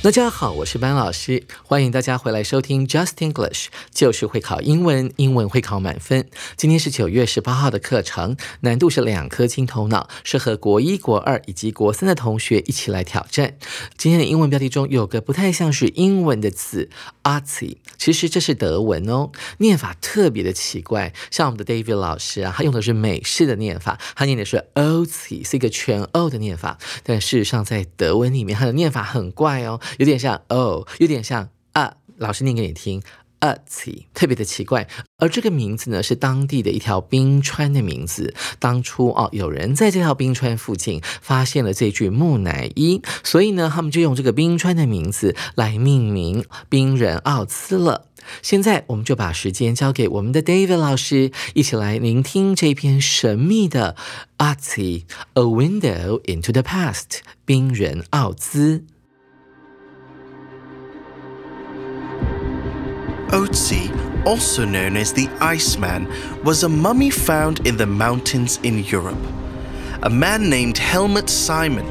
大家好，我是班老师，欢迎大家回来收听 Just English，就是会考英文，英文会考满分。今天是九月十八号的课程，难度是两颗金头脑，适合国一、国二以及国三的同学一起来挑战。今天的英文标题中有个不太像是英文的词 a r t y 其实这是德文哦，念法特别的奇怪。像我们的 David 老师啊，他用的是美式的念法，他念的是 o t 是一个全 o 的念法，但事实上在德文里面，它的念法很怪哦。有点像哦，有点像啊，老师念给你听 a t 特别的奇怪。而这个名字呢，是当地的一条冰川的名字。当初哦，有人在这条冰川附近发现了这具木乃伊，所以呢，他们就用这个冰川的名字来命名冰人奥兹了。现在，我们就把时间交给我们的 David 老师，一起来聆听这篇神秘的 a t A Window into the Past，冰人奥兹。Otzi, also known as the Iceman, was a mummy found in the mountains in Europe. A man named Helmut Simon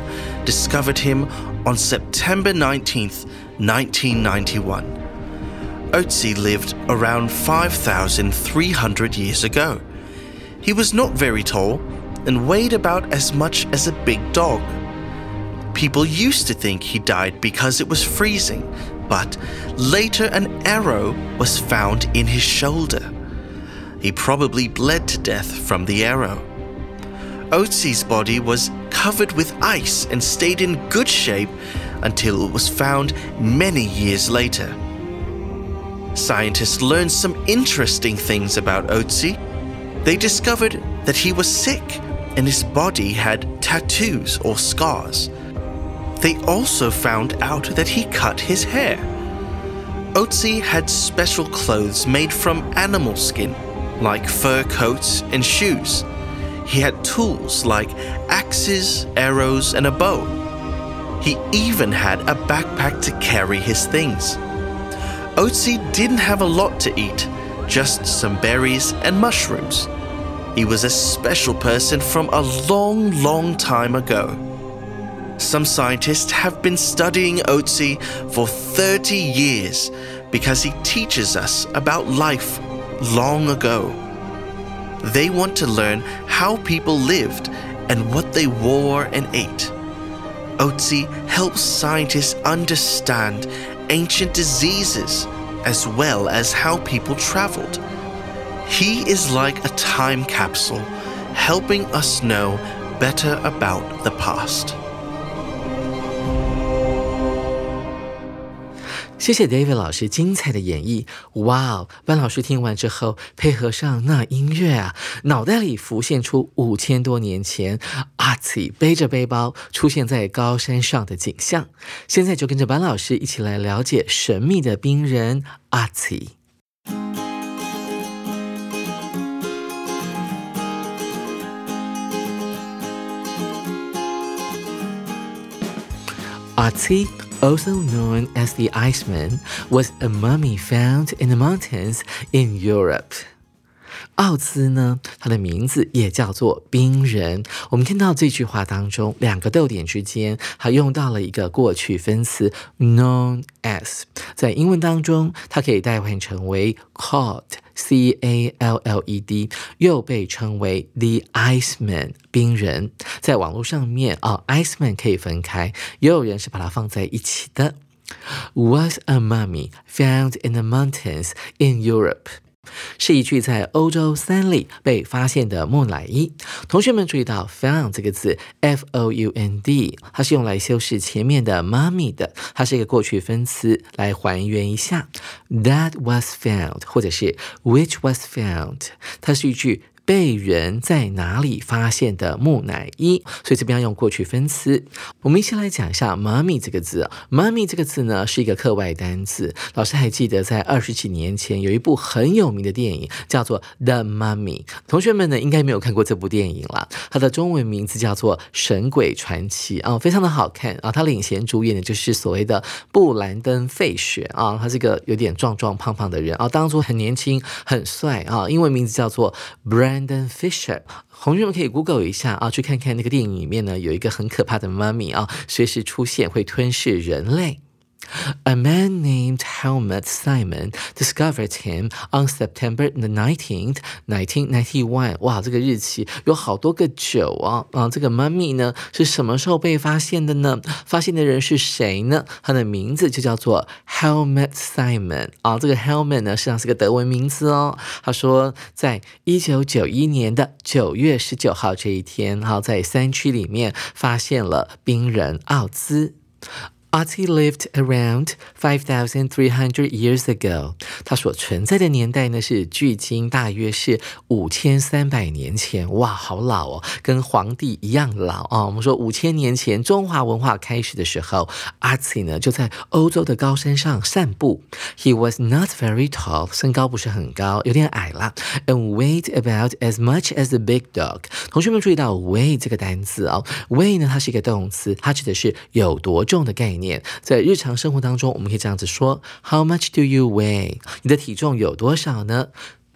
discovered him on September 19th, 1991. Otzi lived around 5,300 years ago. He was not very tall and weighed about as much as a big dog. People used to think he died because it was freezing, but later an arrow was found in his shoulder. He probably bled to death from the arrow. Otzi's body was covered with ice and stayed in good shape until it was found many years later. Scientists learned some interesting things about Otzi. They discovered that he was sick and his body had tattoos or scars. They also found out that he cut his hair. Otzi had special clothes made from animal skin, like fur coats and shoes. He had tools like axes, arrows, and a bow. He even had a backpack to carry his things. Otzi didn't have a lot to eat, just some berries and mushrooms. He was a special person from a long, long time ago. Some scientists have been studying Otzi for 30 years because he teaches us about life long ago. They want to learn how people lived and what they wore and ate. Otzi helps scientists understand ancient diseases as well as how people traveled. He is like a time capsule, helping us know better about the past. 谢谢 David 老师精彩的演绎。哇哦，班老师听完之后，配合上那音乐啊，脑袋里浮现出五千多年前阿奇背着背包出现在高山上的景象。现在就跟着班老师一起来了解神秘的冰人阿奇。阿奇 also known as the Iceman, was a mummy found in the mountains in Europe. 奥兹呢，它的名字也叫做冰人。我们看到这句话当中，两个逗点之间还用到了一个过去分词 known as，在英文当中，它可以代换成为 called，c a l l e d，又被称为 the Iceman，冰人。在网络上面啊，Iceman 可以分开，也有人是把它放在一起的。Was a mummy found in the mountains in Europe？是一具在欧洲三里被发现的木乃伊。同学们注意到 “found” 这个字，f o u n d，它是用来修饰前面的 “mummy” 的，它是一个过去分词，来还原一下 “that was found” 或者是 “which was found”，它是一句。被人在哪里发现的木乃伊？所以这边要用过去分词。我们一起来讲一下 “mummy” 这个字。“mummy” 这个字呢是一个课外单词。老师还记得在二十几年前有一部很有名的电影叫做《The Mummy》。同学们呢应该没有看过这部电影了。它的中文名字叫做《神鬼传奇》啊，非常的好看啊。他领衔主演的就是所谓的布兰登·费雪啊，他是个有点壮壮胖胖的人啊，当初很年轻很帅啊，英文名字叫做 Brand。And Fisher，同学们可以 Google 一下啊，去看看那个电影里面呢，有一个很可怕的妈咪啊，随时出现会吞噬人类。A man named Helmut Simon discovered him on September the nineteenth, nineteen ninety one. 哇，这个日期有好多个九啊！啊，这个 mummy 呢是什么时候被发现的呢？发现的人是谁呢？他的名字就叫做 Helmut Simon 啊。这个 Helmut 呢实际上是个德文名字哦。他说，在一九九一年的九月十九号这一天，哈，在山区里面发现了冰人奥兹。Ati lived around five thousand three hundred years ago。它所存在的年代呢是距今大约是五千三百年前。哇，好老哦，跟皇帝一样老啊！我们说五千年前中华文化开始的时候，Ati 呢就在欧洲的高山上散步。He was not very tall，身高不是很高，有点矮啦。And weighed about as much as a big dog。同学们注意到 weigh 这个单词啊，weigh 呢它是一个动词，它指的是有多重的概念。念在日常生活当中，我们可以这样子说：How much do you weigh？你的体重有多少呢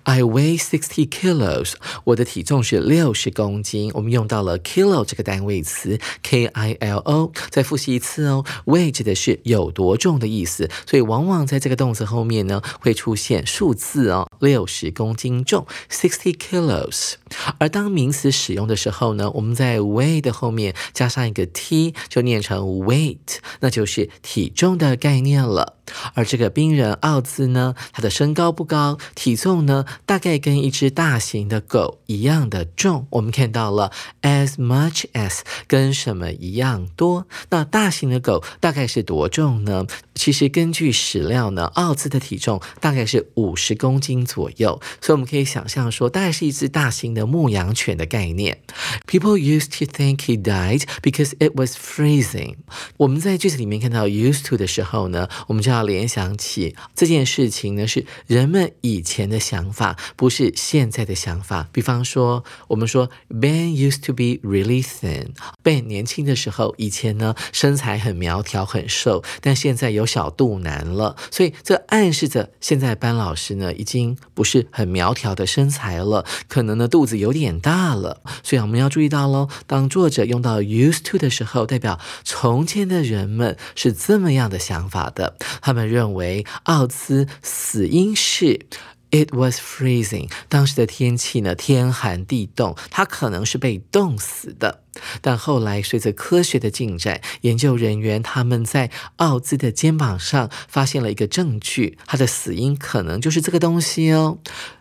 ？I weigh sixty kilos，我的体重是六十公斤。我们用到了 kilo 这个单位词，K I L O。再复习一次哦，weigh 指的是有多重的意思，所以往往在这个动词后面呢会出现数字哦，六十公斤重，sixty kilos。而当名词使用的时候呢，我们在 weigh 的后面加上一个 t，就念成 weight，那就是体重的概念了。而这个冰人奥兹呢，他的身高不高，体重呢大概跟一只大型的狗一样的重。我们看到了 as much as 跟什么一样多？那大型的狗大概是多重呢？其实根据史料呢，奥兹的体重大概是五十公斤左右，所以我们可以想象说，大概是一只大型的牧羊犬的概念。People used to think he died because it was freezing。我们在句子里面看到 used to 的时候呢，我们就要联想起这件事情呢是人们以前的想法，不是现在的想法。比方说，我们说 Ben used to be really thin，Ben 年轻的时候以前呢身材很苗条很瘦，但现在有。小肚腩了，所以这暗示着现在班老师呢已经不是很苗条的身材了，可能呢肚子有点大了。所以我们要注意到喽，当作者用到 used to 的时候，代表从前的人们是这么样的想法的。他们认为奥兹死因是。It was freezing。当时的天气呢，天寒地冻，他可能是被冻死的。但后来随着科学的进展，研究人员他们在奥兹的肩膀上发现了一个证据，他的死因可能就是这个东西哦。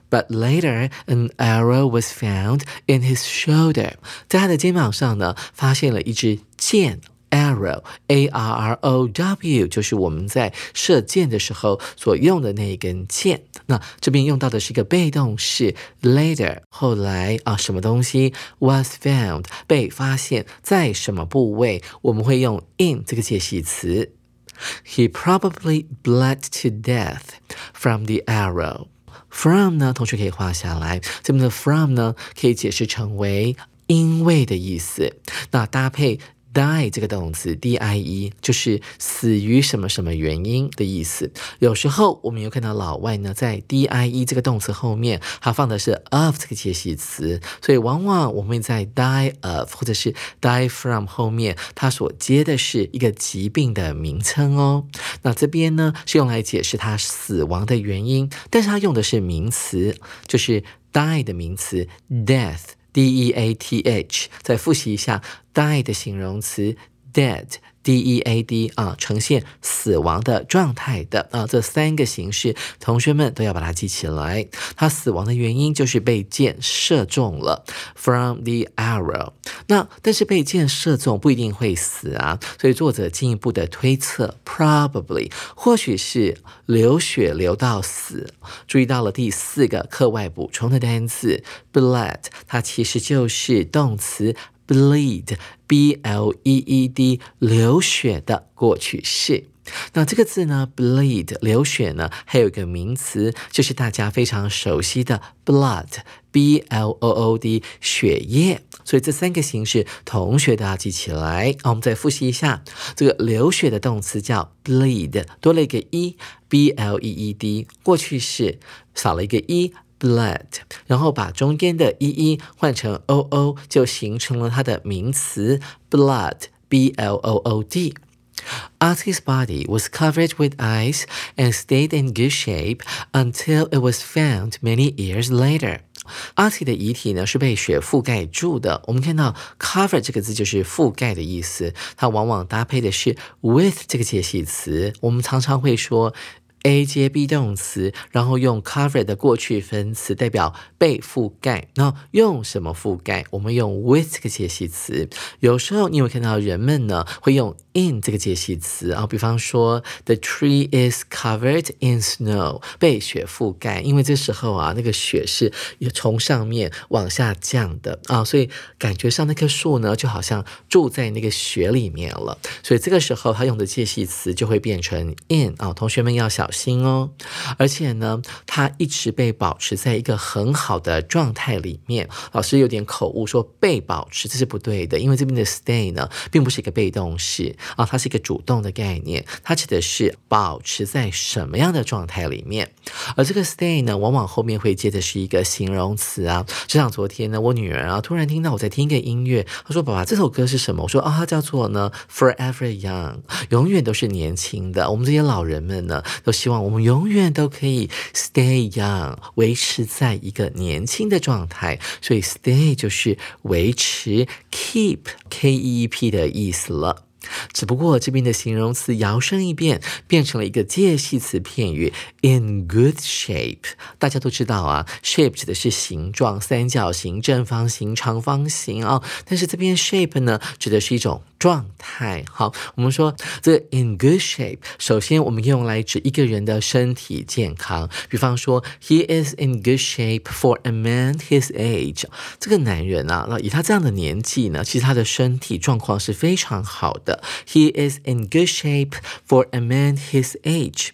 But later, an arrow was found in his shoulder。在他的肩膀上呢，发现了一支箭。Arrow, A R R O W，就是我们在射箭的时候所用的那一根箭。那这边用到的是一个被动式，later，后来啊，什么东西 was found 被发现在什么部位？我们会用 in 这个介系词。He probably bled to death from the arrow. From 呢，同学可以画下来。这边的 from 呢，可以解释成为因为的意思。那搭配。Die 这个动词，d i e 就是死于什么什么原因的意思。有时候我们又看到老外呢，在 d i e 这个动词后面，他放的是 of 这个介系词，所以往往我们在 die of 或者是 die from 后面，它所接的是一个疾病的名称哦。那这边呢是用来解释他死亡的原因，但是它用的是名词，就是 die 的名词 death。D E A T H，再复习一下 die 的形容词 dead。D E A D 啊，呈现死亡的状态的啊，这三个形式，同学们都要把它记起来。他死亡的原因就是被箭射中了，from the arrow。那但是被箭射中不一定会死啊，所以作者进一步的推测，probably 或许是流血流到死。注意到了第四个课外补充的单词 blood，它其实就是动词。Bleed, b l e e d，流血的过去式。那这个字呢，bleed，流血呢，还有一个名词，就是大家非常熟悉的 blood，b l o o d，血液。所以这三个形式，同学都要记起来。我们再复习一下，这个流血的动词叫 bleed，多了一个 e，b l e e d，过去式少了一个 e。blood，然后把中间的 e e 换成 o o，就形成了它的名词 blood，b l o o d。Artie's body was covered with ice and stayed in good shape until it was found many years later. Artie 的遗体呢是被雪覆盖住的。我们看到 cover 这个字就是覆盖的意思，它往往搭配的是 with 这个介系词。我们常常会说。A 接 B 动词，然后用 cover 的过去分词代表被覆盖。那用什么覆盖？我们用 with 这个解析词。有时候你会看到人们呢会用 in 这个介系词啊，比方说 the tree is covered in snow，被雪覆盖。因为这时候啊，那个雪是也从上面往下降的啊，所以感觉上那棵树呢就好像住在那个雪里面了。所以这个时候他用的介系词就会变成 in 啊。同学们要小。心哦，而且呢，它一直被保持在一个很好的状态里面。老师有点口误，说被保持，这是不对的，因为这边的 stay 呢，并不是一个被动式啊，它是一个主动的概念，它指的是保持在什么样的状态里面。而这个 stay 呢，往往后面会接的是一个形容词啊。就像昨天呢，我女儿啊，突然听到我在听一个音乐，她说：“爸爸，这首歌是什么？”我说：“啊，它叫做呢，Forever Young，永远都是年轻的。”我们这些老人们呢，都。希望我们永远都可以 stay young，维持在一个年轻的状态。所以 stay 就是维持，keep k e e p 的意思了。只不过这边的形容词摇身一变，变成了一个介系词片语，in good shape。大家都知道啊，shape 指的是形状，三角形、正方形、长方形啊。但是这边 shape 呢，指的是一种状态。好，我们说这个 in good shape，首先我们用来指一个人的身体健康。比方说，he is in good shape for a man his age。这个男人啊，那以他这样的年纪呢，其实他的身体状况是非常好的。He is in good shape for a man his age.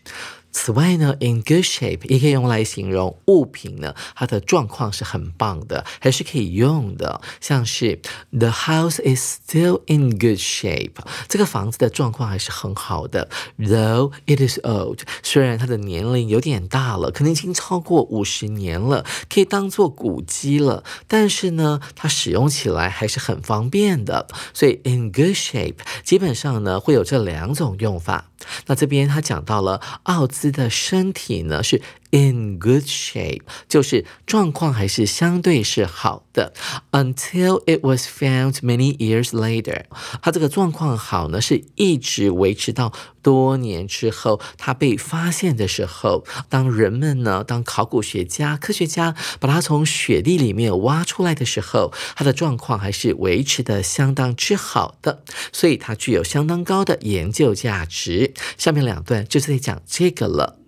此外呢，in good shape 也可以用来形容物品呢，它的状况是很棒的，还是可以用的。像是 The house is still in good shape，这个房子的状况还是很好的。Though it is old，虽然它的年龄有点大了，可能已经超过五十年了，可以当做古迹了，但是呢，它使用起来还是很方便的。所以 in good shape 基本上呢会有这两种用法。那这边他讲到了奥兹的身体呢是。In good shape，就是状况还是相对是好的。Until it was found many years later，它这个状况好呢，是一直维持到多年之后，它被发现的时候，当人们呢，当考古学家、科学家把它从雪地里面挖出来的时候，它的状况还是维持的相当之好的，所以它具有相当高的研究价值。下面两段就是在讲这个了。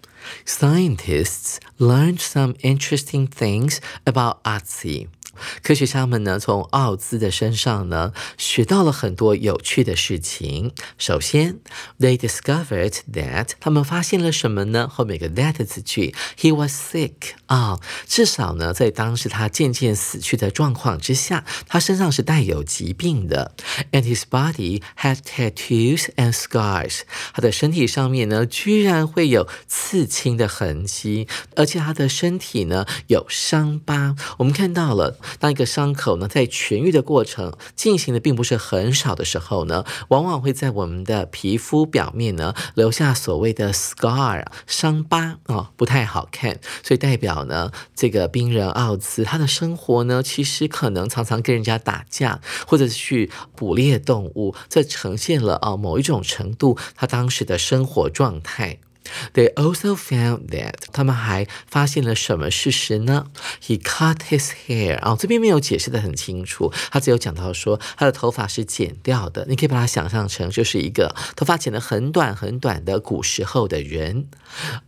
Scientists learned some interesting things about Otzi. 科学家们呢，从奥兹的身上呢，学到了很多有趣的事情。首先，they discovered that 他们发现了什么呢？后面一个 that 字句，he was sick 啊，至少呢，在当时他渐渐死去的状况之下，他身上是带有疾病的。And his body had tattoos and scars，他的身体上面呢，居然会有刺青的痕迹，而且他的身体呢有伤疤。我们看到了。当一个伤口呢在痊愈的过程进行的并不是很少的时候呢，往往会在我们的皮肤表面呢留下所谓的 scar 伤疤啊，不太好看。所以代表呢，这个病人奥兹他的生活呢，其实可能常常跟人家打架，或者是去捕猎动物，这呈现了啊某一种程度他当时的生活状态。They also found that 他们还发现了什么事实呢？He cut his hair 啊，这边没有解释的很清楚，他只有讲到说他的头发是剪掉的。你可以把它想象成就是一个头发剪得很短很短的古时候的人。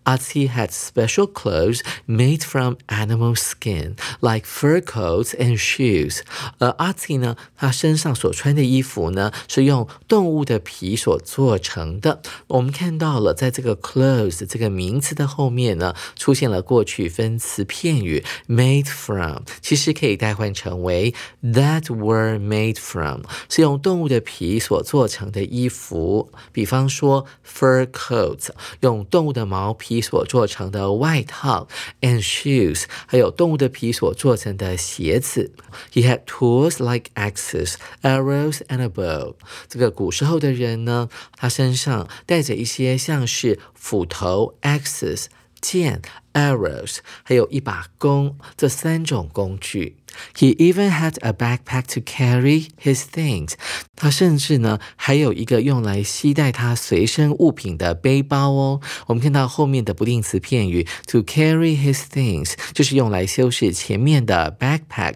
Artsy had special clothes made from animal skin, like fur coats and shoes. 而 Artsy 呢，他身上所穿的衣服呢，是用动物的皮所做成的。我们看到了，在这个 clothes clothes 这个名词的后面呢，出现了过去分词片语 made from，其实可以代换成为 that were made from，是用动物的皮所做成的衣服。比方说 fur coats，用动物的毛 毛皮所做成的外套，and shoes，还有动物的皮所做成的鞋子。He had tools like axes, arrows, and a bow。这个古时候的人呢，他身上带着一些像是斧头 axes 剑 arrows，还有一把弓，这三种工具。He even had a backpack to carry his things。他甚至呢还有一个用来携带他随身物品的背包哦。我们看到后面的不定词片语 to carry his things，就是用来修饰前面的 backpack。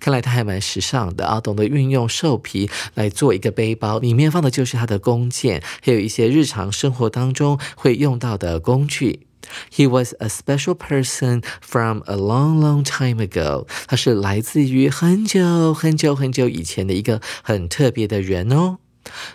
看来他还蛮时尚的啊，懂得运用兽皮来做一个背包，里面放的就是他的弓箭，还有一些日常生活当中会用到的工具。He was a special person from a long, long time ago。他是来自于很久很久很久以前的一个很特别的人哦。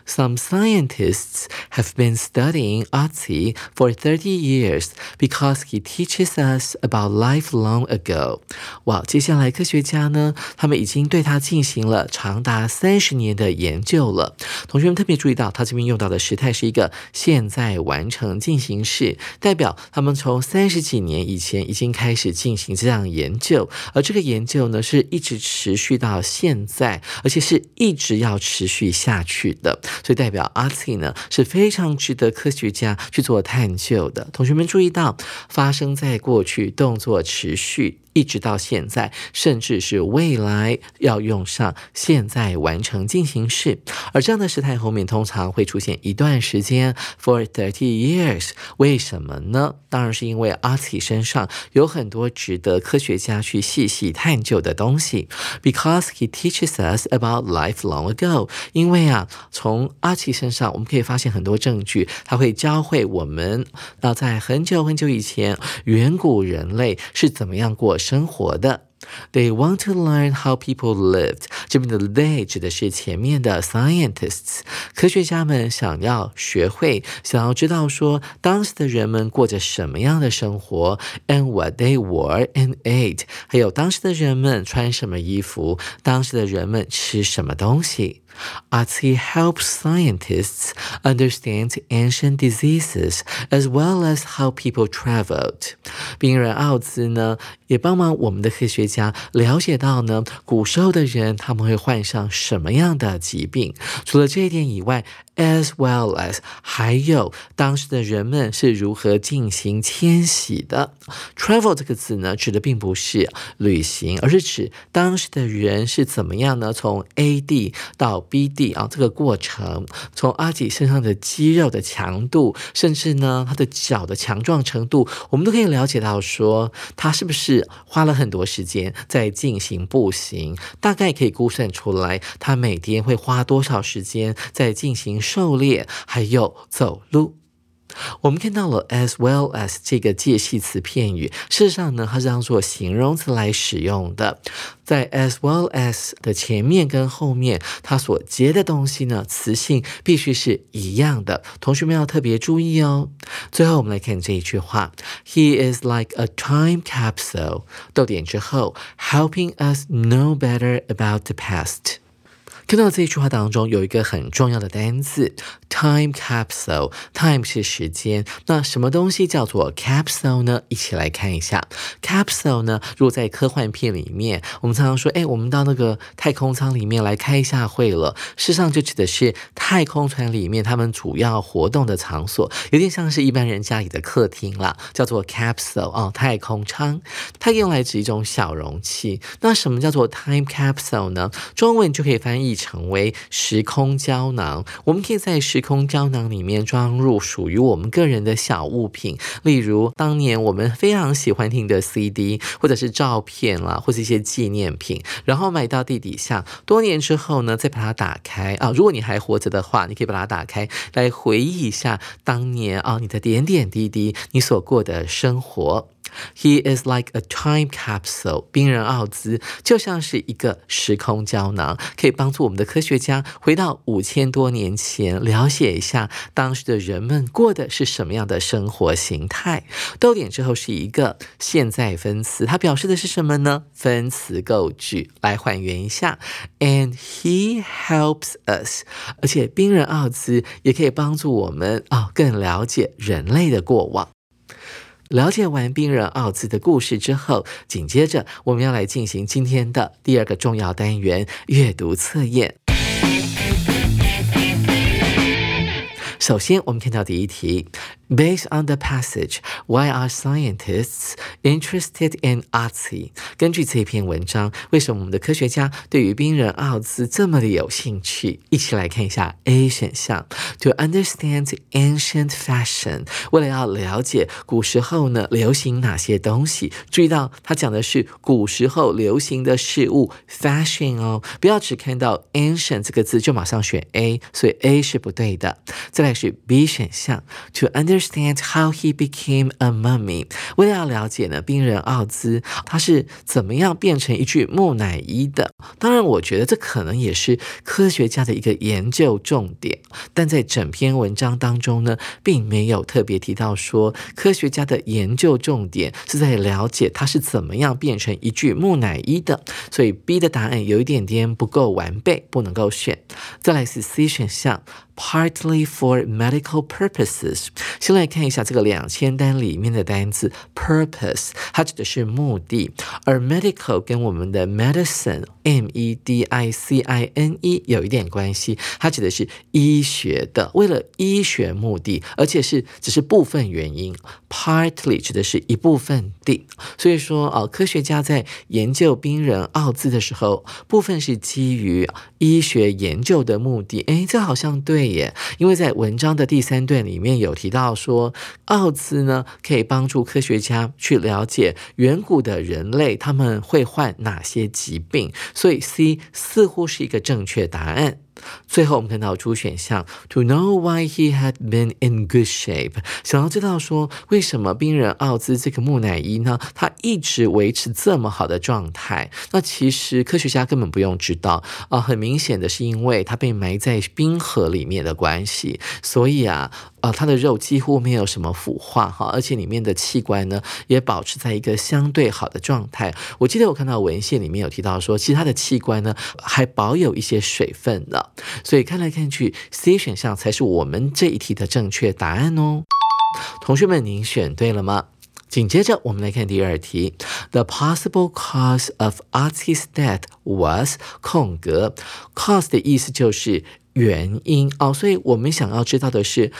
Some scientists have been studying Otzi for 30 years because he teaches us about life long ago. 哇，接下来科学家呢，他们已经对他进行了长达三十年的研究了。同学们特别注意到，他这边用到的时态是一个现在完成进行式，代表他们从三十几年以前已经开始进行这样研究，而这个研究呢，是一直持续到现在，而且是一直要持续下去。的，所以代表阿奇呢是非常值得科学家去做探究的。同学们注意到，发生在过去，动作持续。一直到现在，甚至是未来要用上现在完成进行式，而这样的时态后面通常会出现一段时间，for thirty years。为什么呢？当然是因为阿奇身上有很多值得科学家去细细探究的东西。Because he teaches us about life long ago。因为啊，从阿奇身上我们可以发现很多证据，他会教会我们，那在很久很久以前，远古人类是怎么样过。生活的。They want to learn how people lived。这边的 they 指的是前面的 scientists，科学家们想要学会，想要知道说当时的人们过着什么样的生活，and what they wore and ate，还有当时的人们穿什么衣服，当时的人们吃什么东西。Artsy helps scientists understand ancient diseases as well as how people traveled。病人奥兹呢，也帮忙我们的科学家 了解到呢，古时候的人他们会患上什么样的疾病。除了这一点以外，as well as 还有当时的人们是如何进行迁徙的。Travel 这个字呢，指的并不是旅行，而是指当时的人是怎么样呢？从 A 地到 B 地啊，这个过程，从阿吉身上的肌肉的强度，甚至呢他的脚的强壮程度，我们都可以了解到说，他是不是花了很多时间在进行步行？大概可以估算出来，他每天会花多少时间在进行。狩猎，还有走路。我们看到了 as well as 这个介系词片语，事实上呢，它是当做形容词来使用的。在 as well as 的前面跟后面，它所接的东西呢，词性必须是一样的。同学们要特别注意哦。最后，我们来看这一句话：He is like a time capsule。逗点之后，helping us know better about the past。看到这一句话当中有一个很重要的单字 time capsule。time 是时间，那什么东西叫做 capsule 呢？一起来看一下 capsule 呢。如果在科幻片里面，我们常常说，哎，我们到那个太空舱里面来开一下会了。事实上，就指的是太空船里面他们主要活动的场所，有点像是一般人家里的客厅啦，叫做 capsule 哦，太空舱。它用来指一种小容器。那什么叫做 time capsule 呢？中文就可以翻译成为时空胶囊。我们可以在时空胶囊里面装入属于我们个人的小物品，例如当年我们非常喜欢听的 CD，或者是照片啦，或是一些纪念品，然后埋到地底下。多年之后呢，再把它打开啊。如果你还活着的话，你可以把它打开来回忆一下当年啊你的点点滴滴，你所过的生活。He is like a time capsule。冰人奥兹就像是一个时空胶囊，可以帮助我们的科学家回到五千多年前，了解一下当时的人们过的是什么样的生活形态。逗点之后是一个现在分词，它表示的是什么呢？分词构句。来还原一下，And he helps us。而且冰人奥兹也可以帮助我们啊，更了解人类的过往。了解完冰人奥兹的故事之后，紧接着我们要来进行今天的第二个重要单元——阅读测验。首先，我们看到第一题。Based on the passage, why are scientists interested in Otzi？根据这篇文章，为什么我们的科学家对于冰人奥兹这么的有兴趣？一起来看一下 A 选项：To understand ancient fashion，为了要了解古时候呢流行哪些东西。注意到它讲的是古时候流行的事物 fashion 哦，不要只看到 ancient 这个字就马上选 A，所以 A 是不对的。再来是 B 选项：To understand Understand how he became a mummy。为了要了解呢，冰人奥兹他是怎么样变成一具木乃伊的？当然，我觉得这可能也是科学家的一个研究重点。但在整篇文章当中呢，并没有特别提到说科学家的研究重点是在了解他是怎么样变成一具木乃伊的。所以 B 的答案有一点点不够完备，不能够选。再来是 C 选项。Partly for medical purposes。先来看一下这个两千单里面的单词 purpose，它指的是目的，而 medical 跟我们的 medicine M e d i c i n e 有一点关系，它指的是医学的，为了医学目的，而且是只是部分原因。Partly 指的是一部分的，所以说啊，科学家在研究冰人奥兹的时候，部分是基于医学研究的目的。诶，这好像对耶，因为在文章的第三段里面有提到说，奥兹呢可以帮助科学家去了解远古的人类他们会患哪些疾病，所以 C 似乎是一个正确答案。最后，我们看到主选项，To know why he had been in good shape，想要知道说为什么冰人奥兹这个木乃伊呢，他一直维持这么好的状态？那其实科学家根本不用知道啊，很明显的是因为他被埋在冰河里面的关系，所以啊。啊，它的肉几乎没有什么腐化哈，而且里面的器官呢也保持在一个相对好的状态。我记得我看到文献里面有提到说，其实它的器官呢还保有一些水分的，所以看来看去，C 选项才是我们这一题的正确答案哦。同学们，您选对了吗？紧接着我们来看第二题，The possible cause of Artie's death was 空格，cause 的意思就是原因哦，所以我们想要知道的是。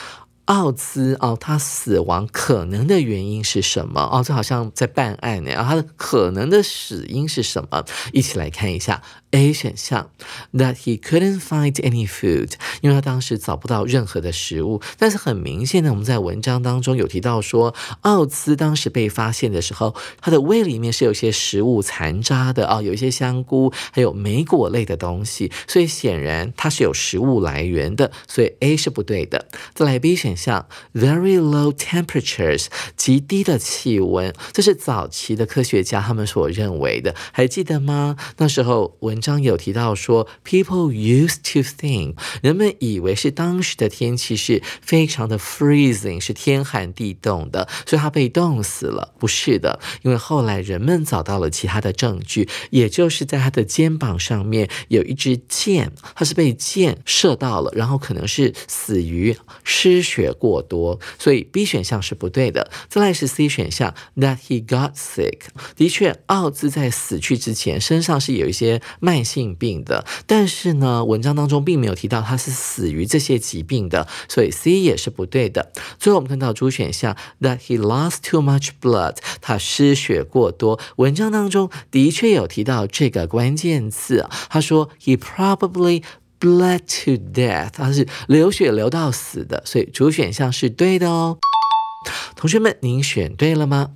奥兹哦，他死亡可能的原因是什么？哦，这好像在办案呢。然后他的可能的死因是什么？一起来看一下。A 选项，that he couldn't find any food，因为他当时找不到任何的食物。但是很明显呢，我们在文章当中有提到说，奥兹当时被发现的时候，他的胃里面是有些食物残渣的啊，有一些香菇，还有莓果类的东西。所以显然他是有食物来源的。所以 A 是不对的。再来 B 选。像，very low temperatures，极低的气温，这是早期的科学家他们所认为的，还记得吗？那时候文章有提到说，people used to think，人们以为是当时的天气是非常的 freezing，是天寒地冻的，所以他被冻死了。不是的，因为后来人们找到了其他的证据，也就是在他的肩膀上面有一支箭，他是被箭射到了，然后可能是死于失血血过多，所以 B 选项是不对的。再来是 C 选项，that he got sick。的确，奥兹在死去之前身上是有一些慢性病的，但是呢，文章当中并没有提到他是死于这些疾病的，所以 C 也是不对的。最后我们看到 D 选项，that he lost too much blood，他失血过多。文章当中的确有提到这个关键字，他说 he probably bled to death，它是流血流到死的，所以主选项是对的哦。同学们，您选对了吗？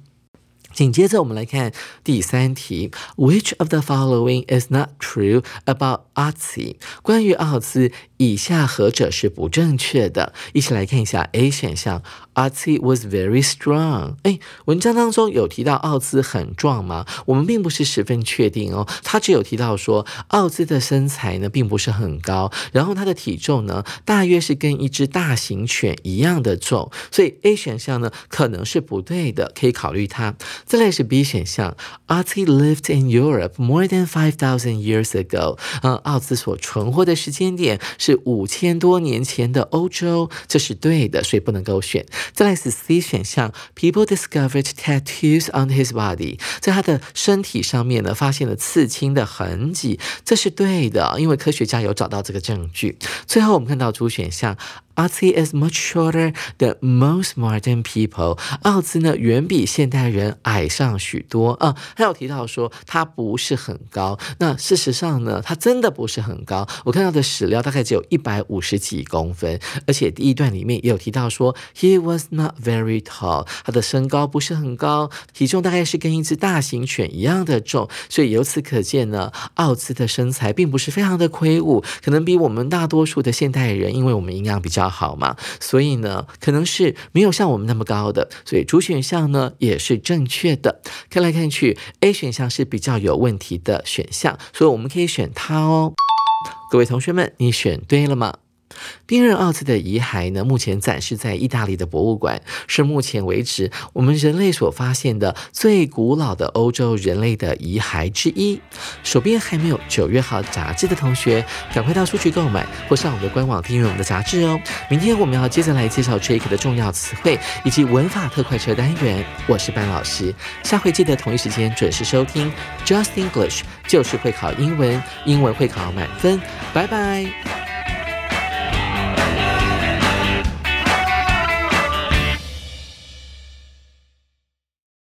紧接着我们来看第三题，Which of the following is not true about Otzi？关于奥兹，以下何者是不正确的？一起来看一下 A 选项，Otzi was very strong。哎，文章当中有提到奥兹很壮吗？我们并不是十分确定哦。他只有提到说，奥兹的身材呢并不是很高，然后他的体重呢大约是跟一只大型犬一样的重，所以 A 选项呢可能是不对的，可以考虑它。再来是 B 选项，Ozzy lived in Europe more than five thousand years ago。嗯，奥兹所存活的时间点是五千多年前的欧洲，这是对的，所以不能够选。再来是 C 选项，People discovered tattoos on his body，在他的身体上面呢发现了刺青的痕迹，这是对的，因为科学家有找到这个证据。最后我们看到主选项。Ozzy is much shorter than most modern people。奥兹呢，远比现代人矮上许多啊。他有提到说他不是很高，那事实上呢，他真的不是很高。我看到的史料大概只有一百五十几公分，而且第一段里面也有提到说 he was not very tall，他的身高不是很高，体重大概是跟一只大型犬一样的重。所以由此可见呢，奥兹的身材并不是非常的魁梧，可能比我们大多数的现代人，因为我们营养比较。好嘛，所以呢，可能是没有像我们那么高的，所以主选项呢也是正确的。看来看去，A 选项是比较有问题的选项，所以我们可以选它哦。各位同学们，你选对了吗？冰人奥兹的遗骸呢，目前展示在意大利的博物馆，是目前为止我们人类所发现的最古老的欧洲人类的遗骸之一。手边还没有九月号杂志的同学，赶快到书局购买，或上我们的官网订阅我们的杂志哦。明天我们要接着来介绍 Jake 的重要词汇以及文法特快车单元。我是班老师，下回记得同一时间准时收听 Just English，就是会考英文，英文会考满分。拜拜。